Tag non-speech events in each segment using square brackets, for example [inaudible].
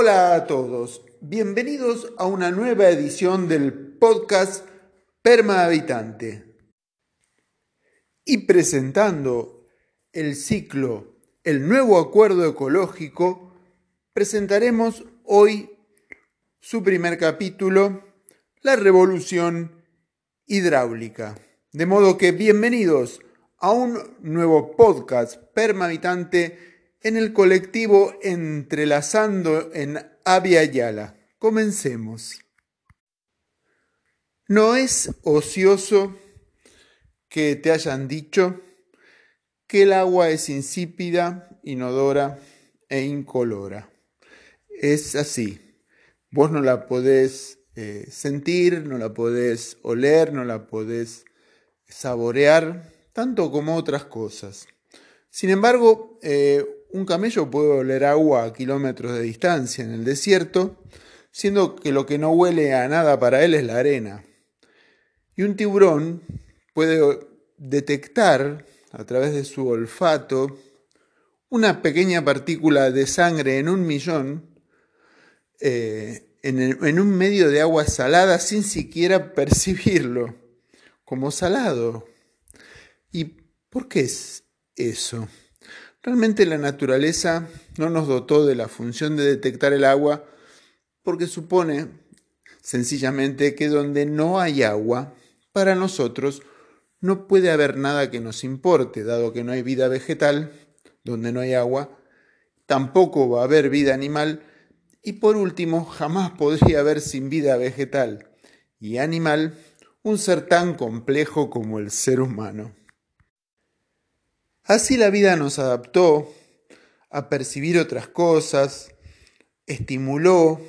Hola a todos, bienvenidos a una nueva edición del podcast Perma Habitante. Y presentando el ciclo El nuevo acuerdo ecológico, presentaremos hoy su primer capítulo, La revolución hidráulica. De modo que bienvenidos a un nuevo podcast permanente en el colectivo Entrelazando en Avia Yala. Comencemos. No es ocioso que te hayan dicho que el agua es insípida, inodora e incolora. Es así. Vos no la podés eh, sentir, no la podés oler, no la podés saborear, tanto como otras cosas. Sin embargo, eh, un camello puede oler agua a kilómetros de distancia en el desierto, siendo que lo que no huele a nada para él es la arena. Y un tiburón puede detectar a través de su olfato una pequeña partícula de sangre en un millón eh, en un medio de agua salada sin siquiera [laughs] percibirlo como salado. ¿Y por qué es eso? Realmente la naturaleza no nos dotó de la función de detectar el agua porque supone sencillamente que donde no hay agua, para nosotros no puede haber nada que nos importe, dado que no hay vida vegetal, donde no hay agua, tampoco va a haber vida animal y por último jamás podría haber sin vida vegetal y animal un ser tan complejo como el ser humano. Así la vida nos adaptó a percibir otras cosas, estimuló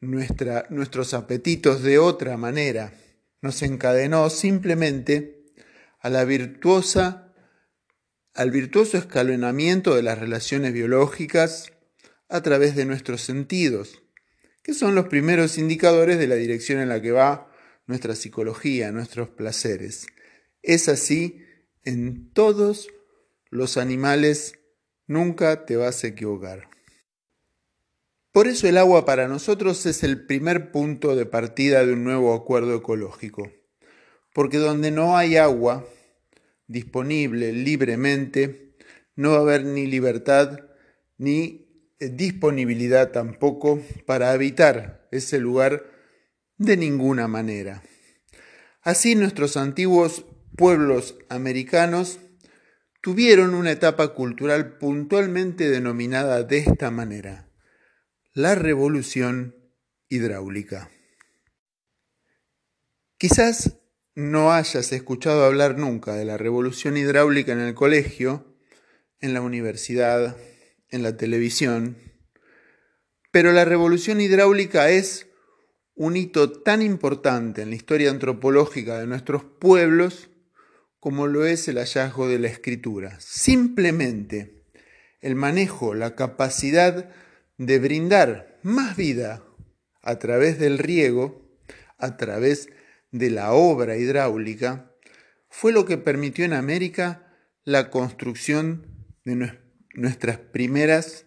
nuestros apetitos de otra manera, nos encadenó simplemente virtuosa, al virtuoso escalonamiento de las relaciones biológicas a través de nuestros sentidos, que son los primeros indicadores de la dirección en la que va nuestra psicología, nuestros placeres. Es así en todos los animales, nunca te vas a equivocar. Por eso el agua para nosotros es el primer punto de partida de un nuevo acuerdo ecológico. Porque donde no hay agua disponible libremente, no va a haber ni libertad ni disponibilidad tampoco para habitar ese lugar de ninguna manera. Así nuestros antiguos pueblos americanos tuvieron una etapa cultural puntualmente denominada de esta manera, la revolución hidráulica. Quizás no hayas escuchado hablar nunca de la revolución hidráulica en el colegio, en la universidad, en la televisión, pero la revolución hidráulica es un hito tan importante en la historia antropológica de nuestros pueblos como lo es el hallazgo de la escritura. Simplemente el manejo, la capacidad de brindar más vida a través del riego, a través de la obra hidráulica, fue lo que permitió en América la construcción de nuestras primeras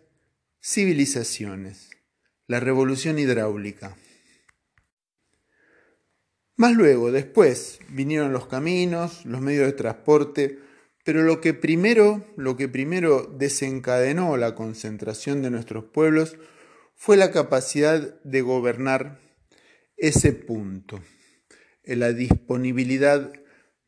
civilizaciones, la revolución hidráulica. Más luego, después, vinieron los caminos, los medios de transporte, pero lo que primero, lo que primero desencadenó la concentración de nuestros pueblos fue la capacidad de gobernar ese punto, la disponibilidad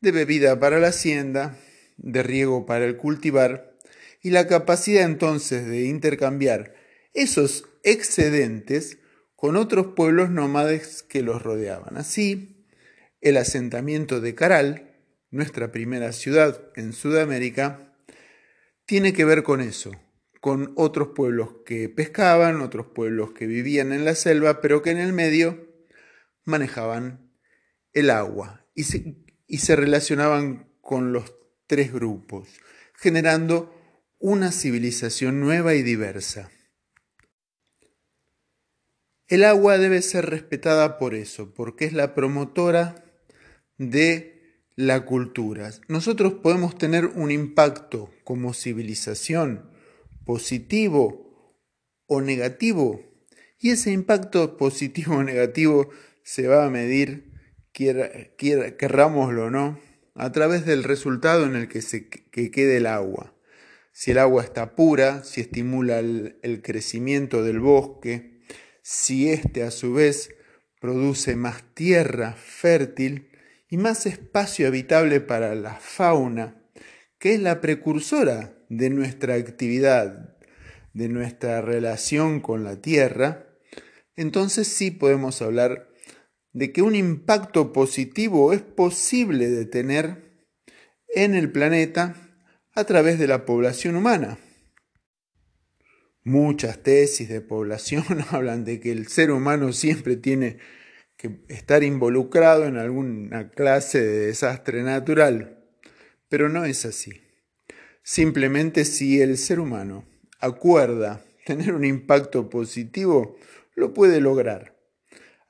de bebida para la hacienda, de riego para el cultivar y la capacidad entonces de intercambiar esos excedentes con otros pueblos nómades que los rodeaban. Así, el asentamiento de Caral, nuestra primera ciudad en Sudamérica, tiene que ver con eso, con otros pueblos que pescaban, otros pueblos que vivían en la selva, pero que en el medio manejaban el agua y se, relacionaban con los tres grupos, generando una civilización nueva y diversa. El agua debe ser respetada por eso, porque es la promotora de la cultura. Nosotros podemos tener un impacto como civilización positivo o negativo Y ese impacto positivo [laughs] o negativo se va a medir, querrámoslo o no, a través del resultado en el que, se, que quede el agua. Si el agua está pura, si estimula el, el crecimiento del bosque, si éste a su vez produce más tierra fértil y más espacio habitable para la fauna, que es la precursora de nuestra actividad, de nuestra relación con la tierra, entonces sí podemos hablar de que un impacto positivo es posible de tener en el planeta a través de la población humana. Muchas tesis de población [laughs] hablan de que el ser humano siempre tiene que estar involucrado en alguna clase de desastre natural, pero no es así. Simplemente si el ser humano acuerda tener un impacto positivo, lo puede lograr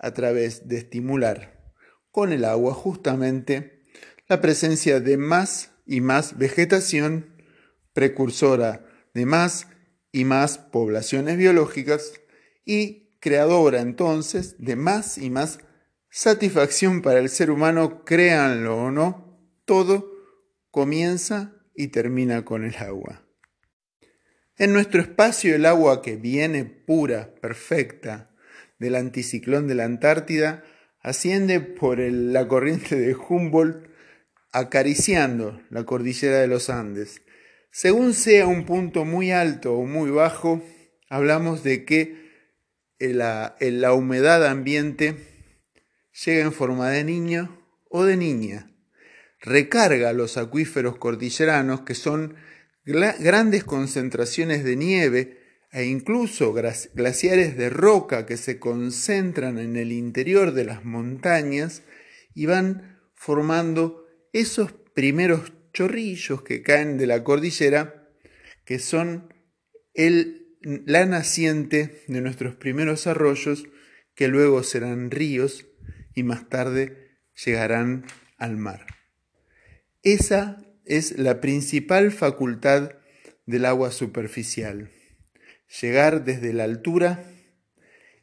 a través de estimular con el agua justamente la presencia de más y más vegetación precursora de más y más poblaciones biológicas y creadora entonces de más y más satisfacción para el ser humano, créanlo o no, todo comienza y termina con el agua. En nuestro espacio el agua que viene pura, perfecta, del anticiclón de la Antártida, asciende por la corriente de Humboldt acariciando la cordillera de los Andes. Según sea un punto muy alto o muy bajo, hablamos de que la, la humedad ambiente llega en forma de niño o de niña. Recarga los acuíferos cordilleranos, que son grandes concentraciones de nieve e incluso glaciares de roca que se concentran en el interior de las montañas y van formando esos primeros chorrillos que caen de la cordillera, que son el, la naciente de nuestros primeros arroyos, que luego serán ríos y más tarde llegarán al mar. Esa es la principal facultad del agua superficial, llegar desde la altura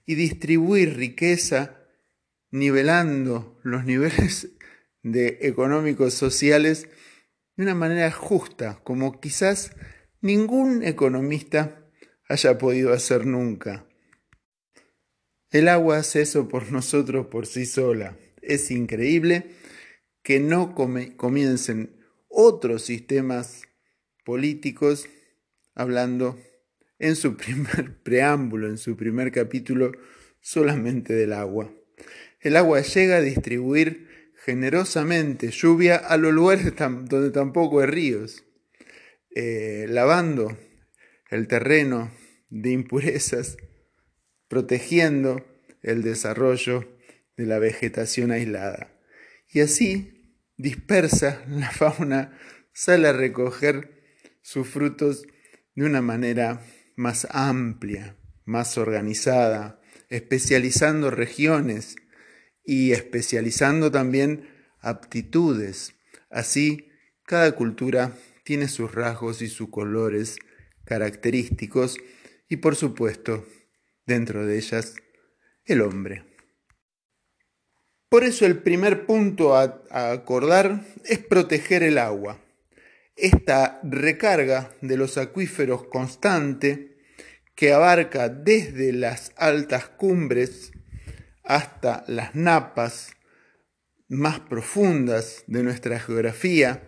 y distribuir riqueza nivelando los niveles de económicos sociales de una manera justa, como quizás ningún economista haya podido hacer nunca. El agua hace eso por nosotros por sí sola. Es increíble que no comiencen otros sistemas políticos hablando en su primer [laughs] preámbulo, en su primer capítulo, solamente del agua. El agua llega a distribuir generosamente lluvia a los lugares [laughs] donde tampoco hay ríos, eh, lavando el terreno de impurezas, protegiendo el desarrollo de la vegetación aislada. Y así dispersa, la fauna sale a recoger sus frutos de una manera más amplia, más organizada, especializando regiones y especializando también aptitudes. Así, cada cultura tiene sus rasgos y sus colores característicos y por supuesto, dentro de ellas, el hombre. Por eso el primer punto a, acordar es proteger el agua. Esta recarga de los acuíferos constante que abarca desde las altas cumbres hasta las napas más profundas de nuestra geografía,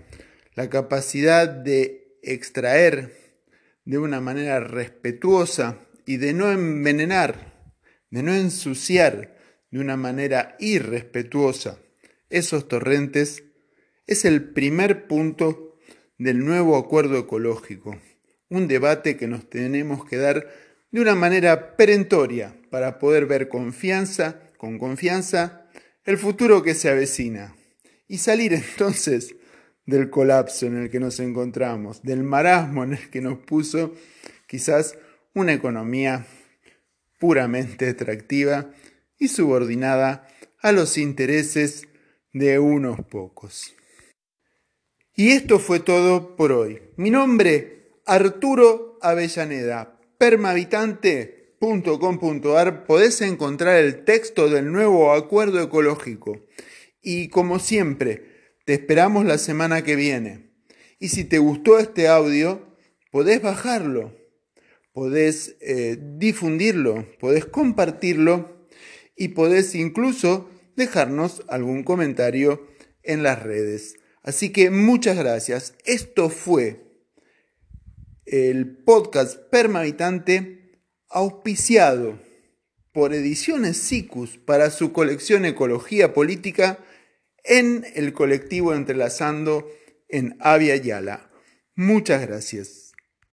la capacidad de extraer de una manera respetuosa y de no envenenar, de no ensuciar de una manera irrespetuosa esos torrentes es el primer punto del nuevo acuerdo ecológico, un debate que nos tenemos que dar de una manera perentoria para poder ver confianza, con confianza, el futuro que se avecina. Y salir [laughs] entonces del colapso en el que nos encontramos, del marasmo en el que nos puso quizás una economía puramente atractiva y subordinada a los intereses de unos pocos. Y esto fue todo por hoy. Mi nombre, Arturo Avellaneda, permahabitante .com.ar podés encontrar el texto del nuevo acuerdo ecológico. Y como siempre, te esperamos la semana que viene. Y si te gustó este audio, podés bajarlo, podés eh, difundirlo, podés compartirlo y podés incluso dejarnos algún comentario en las redes. Así que muchas gracias. Esto fue el podcast Permavitante auspiciado por Ediciones SICUS para su colección Ecología Política en el colectivo Entrelazando en Avia Yala. Muchas gracias.